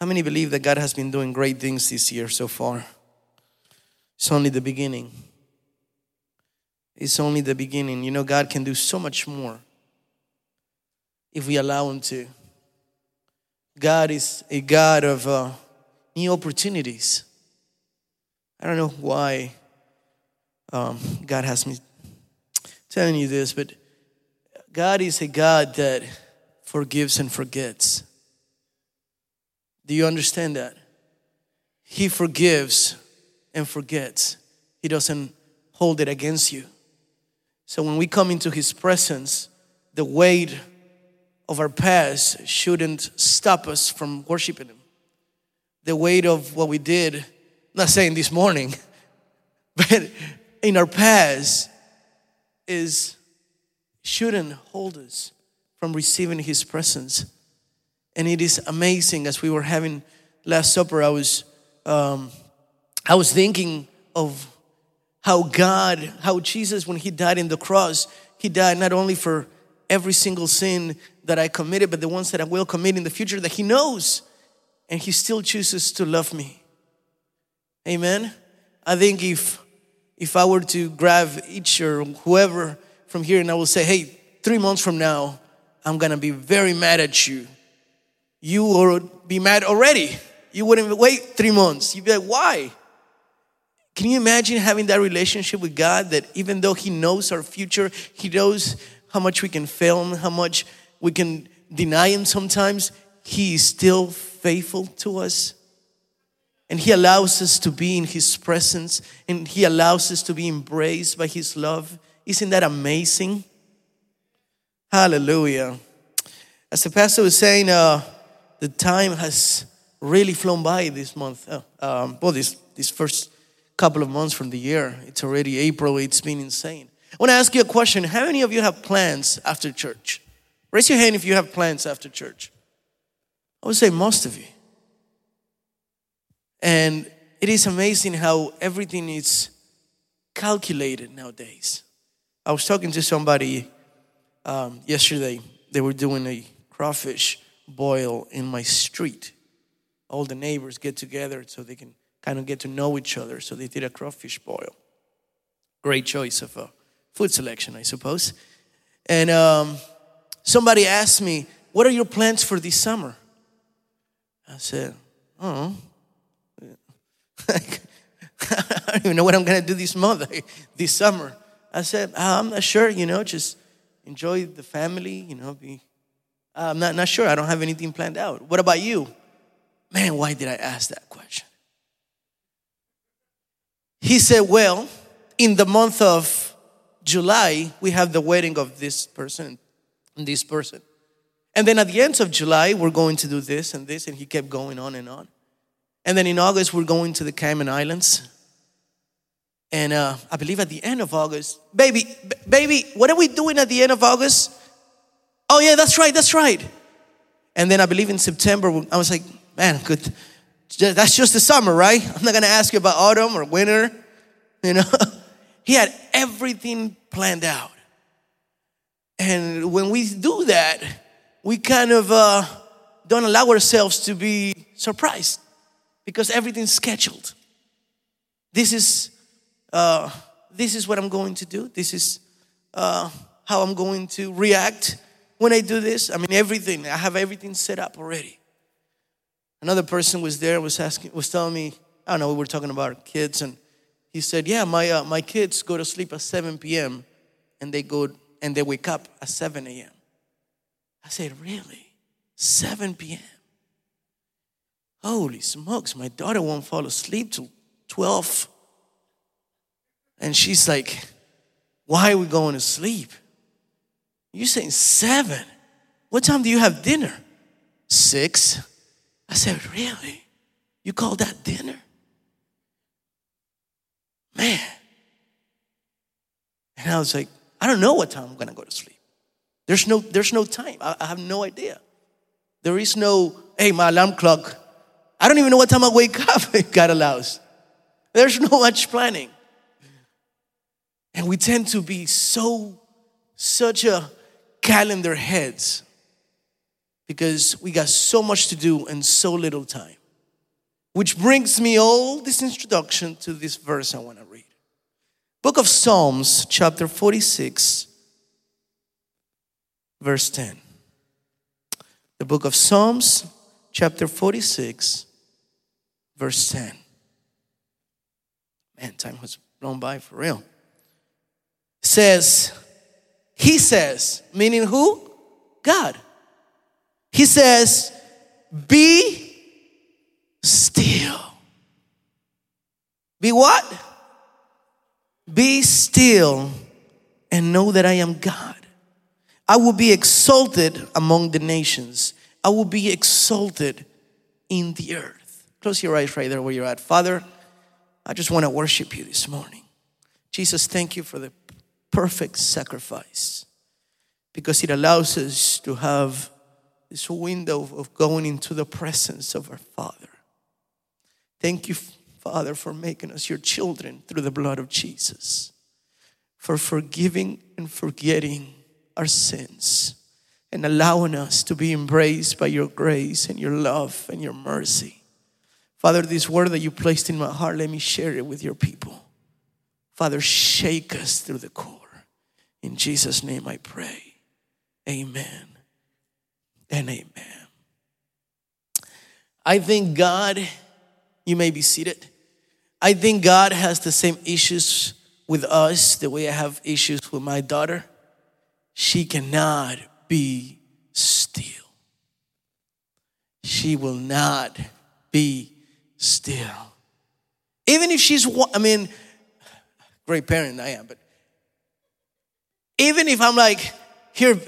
How many believe that God has been doing great things this year so far? It's only the beginning. It's only the beginning. You know, God can do so much more if we allow Him to. God is a God of uh, new opportunities. I don't know why um, God has me telling you this, but God is a God that forgives and forgets. Do you understand that? He forgives and forgets, He doesn't hold it against you. So when we come into His presence, the weight of our past shouldn't stop us from worshiping Him. The weight of what we did, I'm not saying this morning, but in our past is shouldn't hold us from receiving his presence and it is amazing as we were having last supper i was um, i was thinking of how god how jesus when he died in the cross he died not only for every single sin that i committed but the ones that i will commit in the future that he knows. And he still chooses to love me. Amen? I think if if I were to grab each or whoever from here and I will say, hey, three months from now, I'm gonna be very mad at you. You would be mad already. You wouldn't wait three months. You'd be like, why? Can you imagine having that relationship with God that even though He knows our future, He knows how much we can fail Him, how much we can deny Him sometimes, He is still faithful to us? And He allows us to be in His presence and He allows us to be embraced by His love. Isn't that amazing? Hallelujah. As the pastor was saying, uh, the time has really flown by this month. Uh, um, well, this, this first couple of months from the year. It's already April. It's been insane. I want to ask you a question. How many of you have plans after church? Raise your hand if you have plans after church. I would say most of you. And it is amazing how everything is calculated nowadays. I was talking to somebody um, yesterday. They were doing a crawfish boil in my street. All the neighbors get together so they can kind of get to know each other. So they did a crawfish boil. Great choice of a food selection, I suppose. And um, somebody asked me, What are your plans for this summer? I said, Oh, I don't even know what I'm gonna do this month, this summer. I said, I'm not sure, you know, just enjoy the family, you know, be. I'm not, not sure. I don't have anything planned out. What about you? Man, why did I ask that question? He said, Well, in the month of July, we have the wedding of this person and this person. And then at the end of July, we're going to do this and this. And he kept going on and on. And then in August, we're going to the Cayman Islands. And uh, I believe at the end of August, baby, b- baby, what are we doing at the end of August? Oh, yeah, that's right, that's right. And then I believe in September, I was like, man, good. That's just the summer, right? I'm not gonna ask you about autumn or winter, you know? he had everything planned out. And when we do that, we kind of uh, don't allow ourselves to be surprised because everything's scheduled. This is uh, this is what I'm going to do. This is uh, how I'm going to react when I do this. I mean, everything. I have everything set up already. Another person was there, was asking, was telling me, I don't know, we were talking about kids, and he said, "Yeah, my uh, my kids go to sleep at 7 p.m. and they go and they wake up at 7 a.m." I said, "Really? 7 p.m." Holy smokes, my daughter won't fall asleep till 12. And she's like, Why are we going to sleep? You're saying seven. What time do you have dinner? Six. I said, Really? You call that dinner? Man. And I was like, I don't know what time I'm gonna go to sleep. There's no, there's no time. I, I have no idea. There is no, hey, my alarm clock I don't even know what time I wake up if God allows. There's no much planning. And we tend to be so, such a calendar heads because we got so much to do and so little time. Which brings me all this introduction to this verse I want to read. Book of Psalms, chapter 46, verse 10. The book of Psalms, chapter 46, verse 10. Man, time has blown by for real. Says, He says, meaning who? God. He says, Be still. Be what? Be still and know that I am God. I will be exalted among the nations. I will be exalted in the earth. Close your eyes right there where you're at. Father, I just want to worship you this morning. Jesus, thank you for the perfect sacrifice because it allows us to have this window of going into the presence of our Father. Thank you, Father, for making us your children through the blood of Jesus, for forgiving and forgetting our sins and allowing us to be embraced by your grace and your love and your mercy. Father, this word that you placed in my heart, let me share it with your people. Father, shake us through the core. In Jesus' name I pray. Amen and amen. I think God, you may be seated. I think God has the same issues with us the way I have issues with my daughter. She cannot be still. She will not be still. Even if she's, I mean, great parent I am, but even if I'm like, here,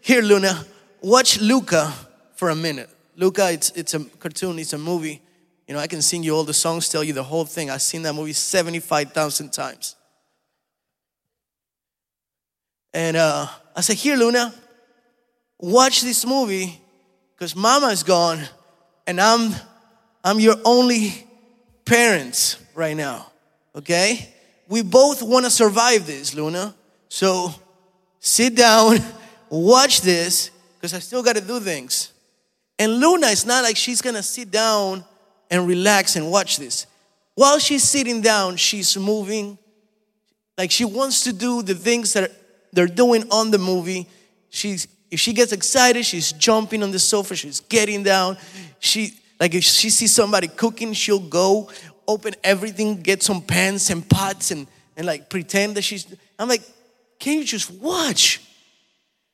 here, Luna, watch Luca for a minute. Luca, it's, it's a cartoon, it's a movie. You know, I can sing you all the songs, tell you the whole thing. I've seen that movie 75,000 times. And uh, I said, Here, Luna, watch this movie because mama is gone and I'm, I'm your only parents right now, okay? We both want to survive this, Luna. So sit down, watch this because I still got to do things. And Luna, it's not like she's gonna sit down and relax and watch this. While she's sitting down, she's moving. Like she wants to do the things that they're doing on the movie. She's if she gets excited, she's jumping on the sofa, she's getting down. She like if she sees somebody cooking, she'll go open everything, get some pans and pots and and like pretend that she's I'm like, can you just watch?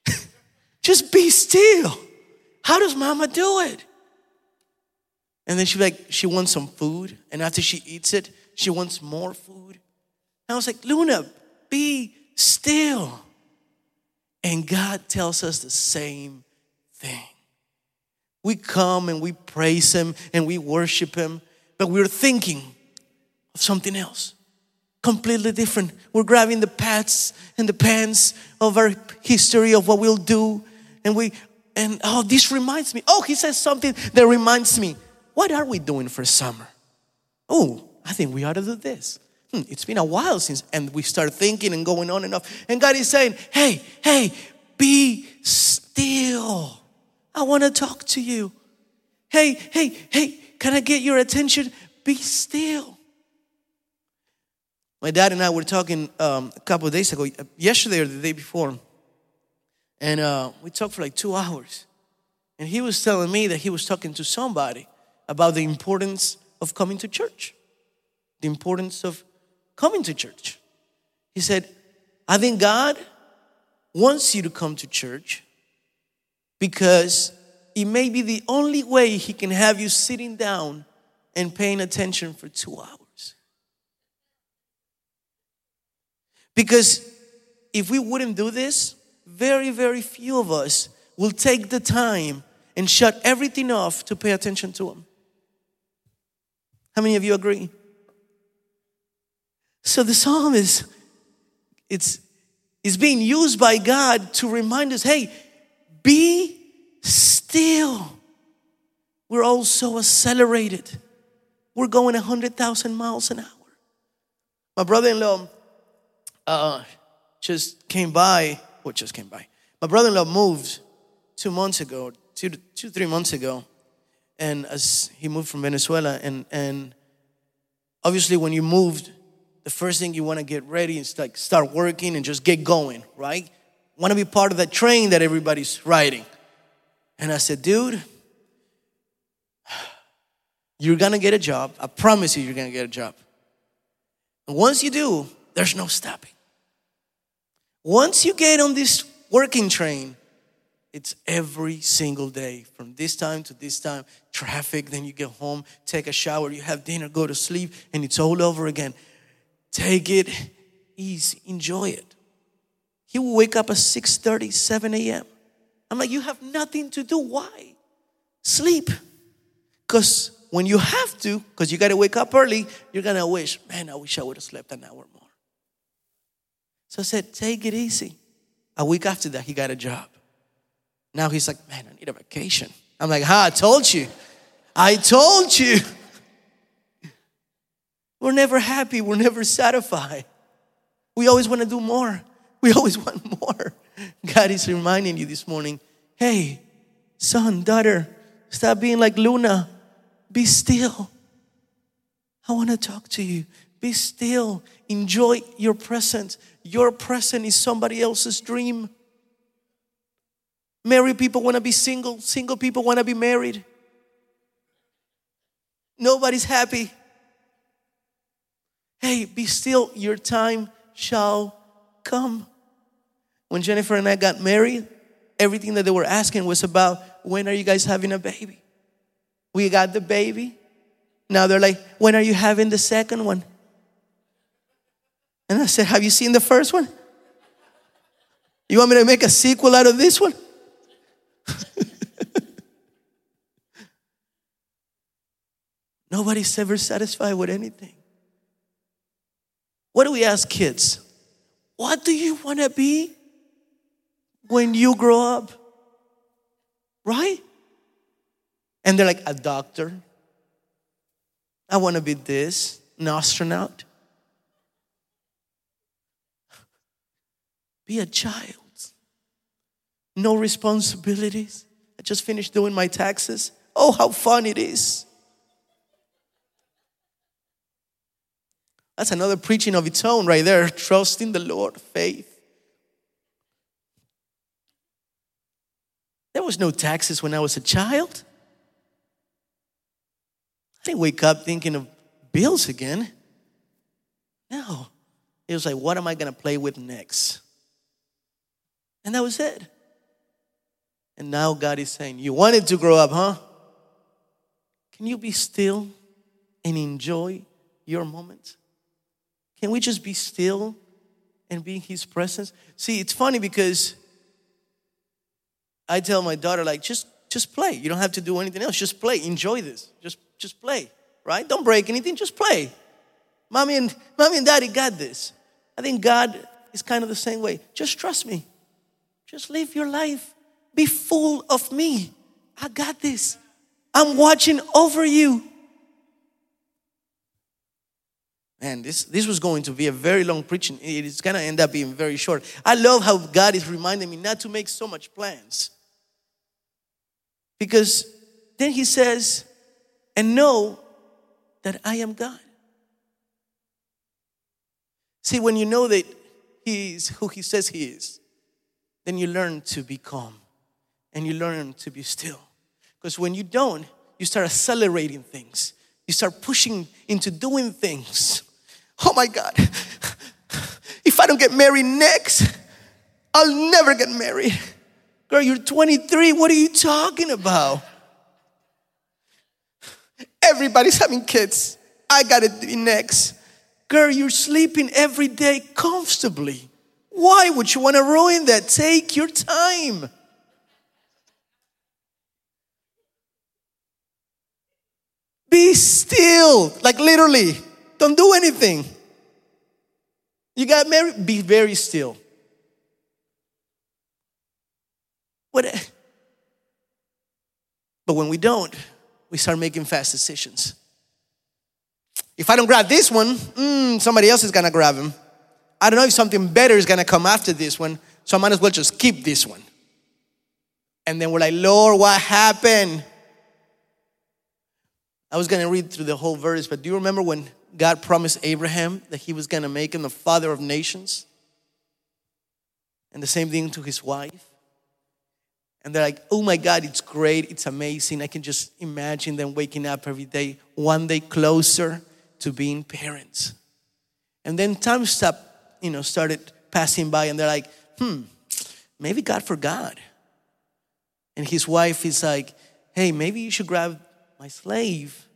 Just be still. How does mama do it? And then she like, she wants some food. And after she eats it, she wants more food. And I was like, Luna, be still. And God tells us the same thing. We come and we praise Him and we worship Him, but we're thinking of something else completely different. We're grabbing the pads and the pans of our history of what we'll do and we and oh this reminds me. Oh he says something that reminds me. What are we doing for summer? Oh i think we ought to do this. Hmm, it's been a while since and we start thinking and going on and off. And god is saying hey hey be still. I want to talk to you. Hey hey hey can i get your attention? Be still my dad and i were talking um, a couple of days ago yesterday or the day before and uh, we talked for like two hours. And he was telling me that he was talking to somebody about the importance of coming to church, the importance of coming to church. He said, I think God wants you to come to church because it may be the only way He can have you sitting down and paying attention for two hours. Because if we wouldn't do this, very, very few of us will take the time and shut everything off to pay attention to Him. How many of you agree? So the psalm is it's is being used by God to remind us, hey, be still. We're all so accelerated. We're going 100,000 miles an hour. My brother in law uh, just came by what just came by. My brother in law moved two months ago two, two, three months ago, and as he moved from Venezuela, and and obviously when you moved, the first thing you want to get ready is like start working and just get going, right? Want to be part of that train that everybody's riding. And I said, dude, you're gonna get a job. I promise you, you're gonna get a job. And once you do, there's no stopping. Once you get on this working train, it's every single day from this time to this time. Traffic, then you get home, take a shower, you have dinner, go to sleep, and it's all over again. Take it easy, enjoy it. He will wake up at 6 30, 7 a.m. I'm like, you have nothing to do. Why? Sleep. Because when you have to, because you got to wake up early, you're going to wish, man, I wish I would have slept an hour more. So I said, take it easy. A week after that, he got a job. Now he's like, man, I need a vacation. I'm like, ha, I told you. I told you. We're never happy. We're never satisfied. We always want to do more. We always want more. God is reminding you this morning hey, son, daughter, stop being like Luna. Be still. I want to talk to you. Be still. Enjoy your presence. Your present is somebody else's dream. Married people want to be single, single people want to be married. Nobody's happy. Hey, be still, your time shall come. When Jennifer and I got married, everything that they were asking was about when are you guys having a baby? We got the baby. Now they're like, when are you having the second one? And I said, Have you seen the first one? You want me to make a sequel out of this one? Nobody's ever satisfied with anything. What do we ask kids? What do you want to be when you grow up? Right? And they're like, a doctor. I want to be this, an astronaut. Be a child. No responsibilities. I just finished doing my taxes. Oh, how fun it is. That's another preaching of its own right there. Trust in the Lord, faith. There was no taxes when I was a child. I didn't wake up thinking of bills again. No. It was like, what am I going to play with next? And that was it. And now God is saying, You wanted to grow up, huh? Can you be still and enjoy your moment? Can we just be still and be in His presence? See, it's funny because I tell my daughter, like, just just play. You don't have to do anything else. Just play. Enjoy this. Just just play. Right? Don't break anything. Just play. Mommy and mommy and daddy got this. I think God is kind of the same way. Just trust me. Just live your life. Be full of me. I got this. I'm watching over you. Man, this, this was going to be a very long preaching. It is going to end up being very short. I love how God is reminding me not to make so much plans. Because then He says, and know that I am God. See, when you know that He is who He says He is, then you learn to be calm and you learn to be still. Because when you don't, you start accelerating things, you start pushing into doing things. Oh my God, if I don't get married next, I'll never get married. Girl, you're 23. What are you talking about? Everybody's having kids. I gotta be next. Girl, you're sleeping every day comfortably. Why would you want to ruin that? Take your time. Be still, like literally. Don't do anything. You got married, be very still. What? But when we don't, we start making fast decisions. If I don't grab this one, mm, somebody else is gonna grab him. I don't know if something better is gonna come after this one, so I might as well just keep this one. And then we're like, Lord, what happened? I was going to read through the whole verse, but do you remember when God promised Abraham that he was going to make him the father of nations? And the same thing to his wife. And they're like, oh my God, it's great, it's amazing. I can just imagine them waking up every day, one day closer to being parents. And then time stopped, you know, started passing by, and they're like, hmm, maybe God forgot. And his wife is like, hey, maybe you should grab my slave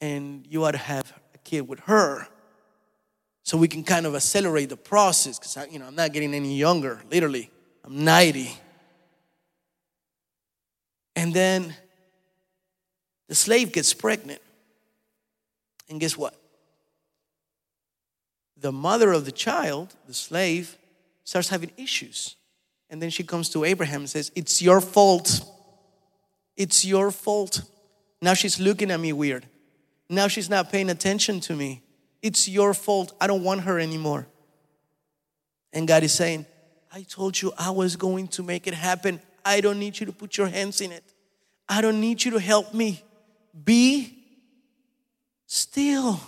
and you ought to have a kid with her so we can kind of accelerate the process because you know i'm not getting any younger literally i'm 90 and then the slave gets pregnant. And guess what? The mother of the child, the slave, starts having issues. And then she comes to Abraham and says, It's your fault. It's your fault. Now she's looking at me weird. Now she's not paying attention to me. It's your fault. I don't want her anymore. And God is saying, I told you I was going to make it happen. I don't need you to put your hands in it. I don't need you to help me. Be still.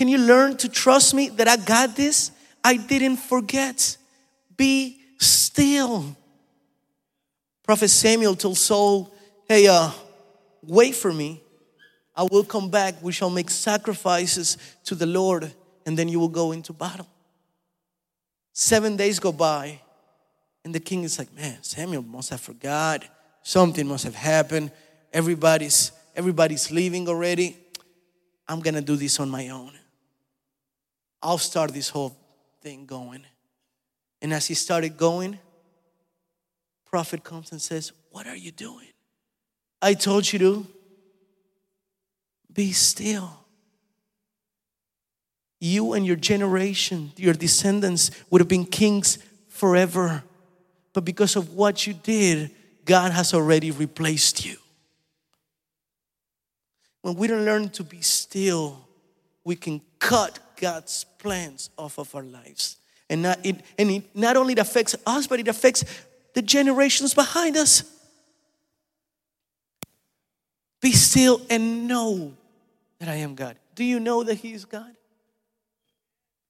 Can you learn to trust me that I got this? I didn't forget. Be still. Prophet Samuel told Saul, Hey, uh, wait for me. I will come back. We shall make sacrifices to the Lord, and then you will go into battle. Seven days go by, and the king is like, Man, Samuel must have forgot. Something must have happened. Everybody's everybody's leaving already. I'm gonna do this on my own. I'll start this whole thing going. And as he started going, prophet comes and says, What are you doing? I told you to be still. You and your generation, your descendants, would have been kings forever. But because of what you did, God has already replaced you. When we don't learn to be still, we can cut God's plans off of our lives. And, not, it, and it not only affects us, but it affects the generations behind us. Be still and know that I am God. Do you know that He is God?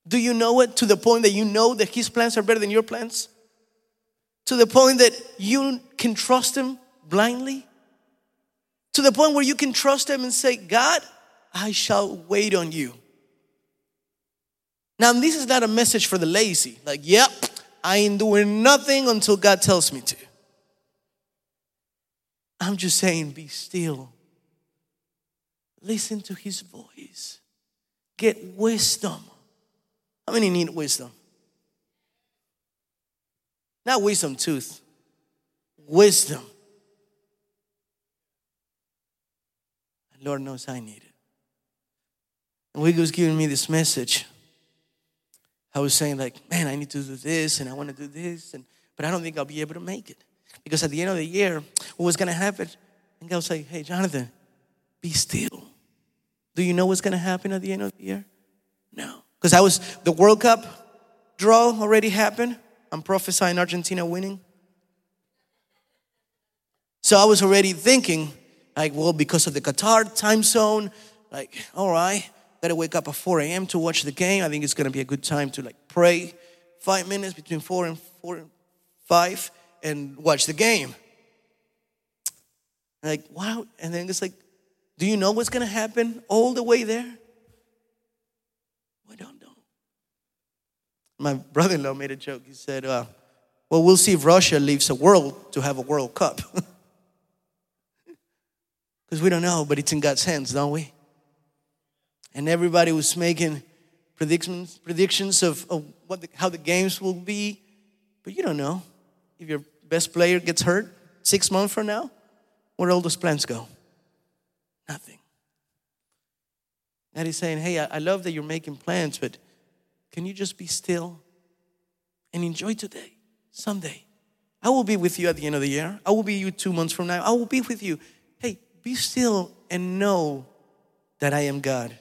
Do you know it to the point that you know that His plans are better than your plans? To the point that you can trust Him blindly? To the point where you can trust Him and say, God, I shall wait on you. Now, this is not a message for the lazy. Like, yep, I ain't doing nothing until God tells me to. I'm just saying, be still. Listen to His voice. Get wisdom. How many need wisdom? Not wisdom tooth, wisdom. Lord knows I need it. And was giving me this message, I was saying, like, man, I need to do this and I want to do this, and but I don't think I'll be able to make it. Because at the end of the year, what was gonna happen? And God was like, hey, Jonathan, be still. Do you know what's gonna happen at the end of the year? No. Because I was the World Cup draw already happened. I'm prophesying Argentina winning. So I was already thinking, like, well, because of the Qatar time zone, like, all right, gotta wake up at 4 a.m. to watch the game. I think it's gonna be a good time to like pray five minutes between four and four and five and watch the game. Like, wow. And then it's like, do you know what's gonna happen all the way there? Don't know. My brother in law made a joke. He said, uh, Well, we'll see if Russia leaves a world to have a World Cup. Because we don't know, but it's in God's hands, don't we? And everybody was making predictions, predictions of, of what the, how the games will be. But you don't know. If your best player gets hurt six months from now, where all those plans go? Nothing. God is saying, Hey, I, I love that you're making plans, but can you just be still and enjoy today, someday? I will be with you at the end of the year. I will be you two months from now. I will be with you. Hey, be still and know that I am God.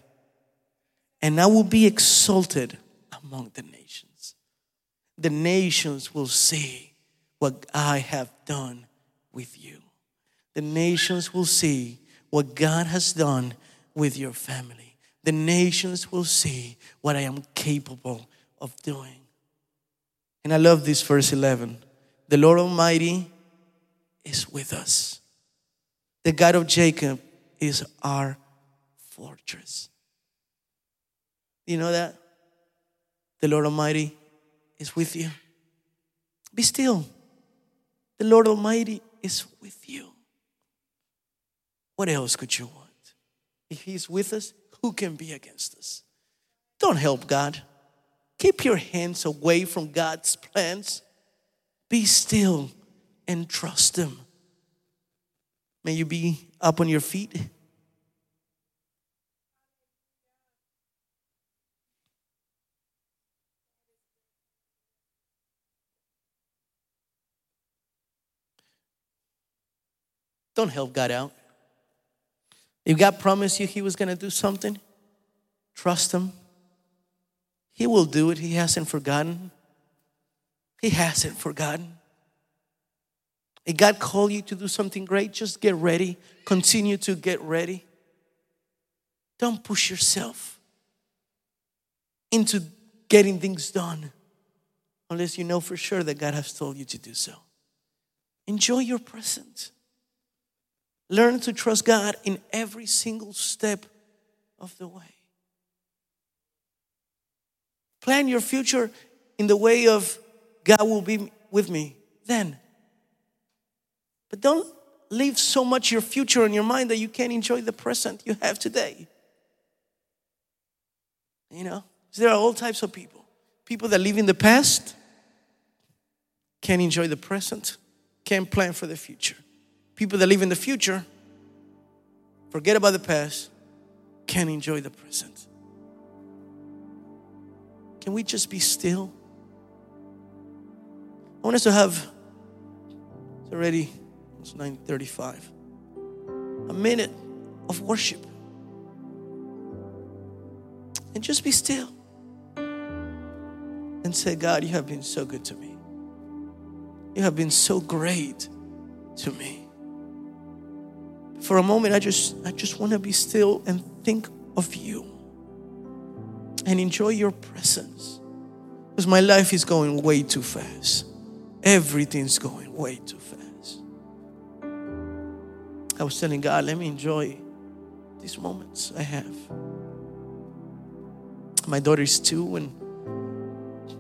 And I will be exalted among the nations. The nations will see what I have done with you. The nations will see what God has done with your family. The nations will see what I am capable of doing. And I love this verse 11. The Lord Almighty is with us. The God of Jacob is our fortress. You know that? The Lord Almighty is with you. Be still. The Lord Almighty is with you. What else could you want? If He's with us, who can be against us? Don't help God. Keep your hands away from God's plans. Be still and trust Him. May you be up on your feet. Don't help God out. If God promised you He was going to do something, trust Him. He will do it. He hasn't forgotten. He hasn't forgotten. If God called you to do something great, just get ready. Continue to get ready. Don't push yourself into getting things done unless you know for sure that God has told you to do so. Enjoy your present. Learn to trust God in every single step of the way. Plan your future in the way of God will be with me then. But don't leave so much your future in your mind that you can't enjoy the present you have today. You know, there are all types of people. People that live in the past can't enjoy the present, can't plan for the future. People that live in the future, forget about the past, can't enjoy the present. Can we just be still? I want us to have it's already it's 935. A minute of worship. And just be still. And say, God, you have been so good to me. You have been so great to me. For a moment, I just I just want to be still and think of you and enjoy your presence. Because my life is going way too fast. Everything's going way too fast. I was telling God, let me enjoy these moments I have. My daughter is two, and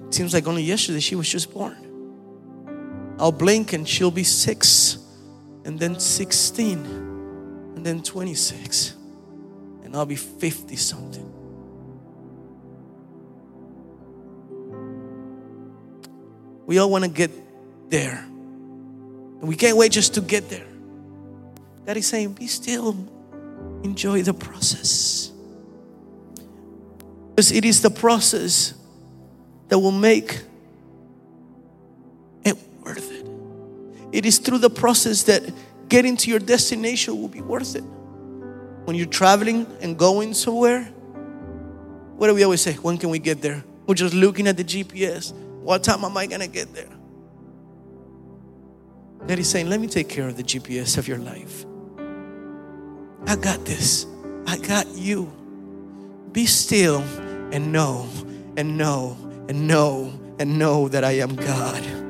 it seems like only yesterday she was just born. I'll blink and she'll be six, and then 16, and then 26, and I'll be 50 something. We all want to get there. And we can't wait just to get there. God is saying, be still, enjoy the process. Because it is the process that will make it worth it. It is through the process that getting to your destination will be worth it. When you're traveling and going somewhere, what do we always say? When can we get there? We're just looking at the GPS. What time am I going to get there? God is saying, Let me take care of the GPS of your life. I got this. I got you. Be still and know and know and know and know that I am God.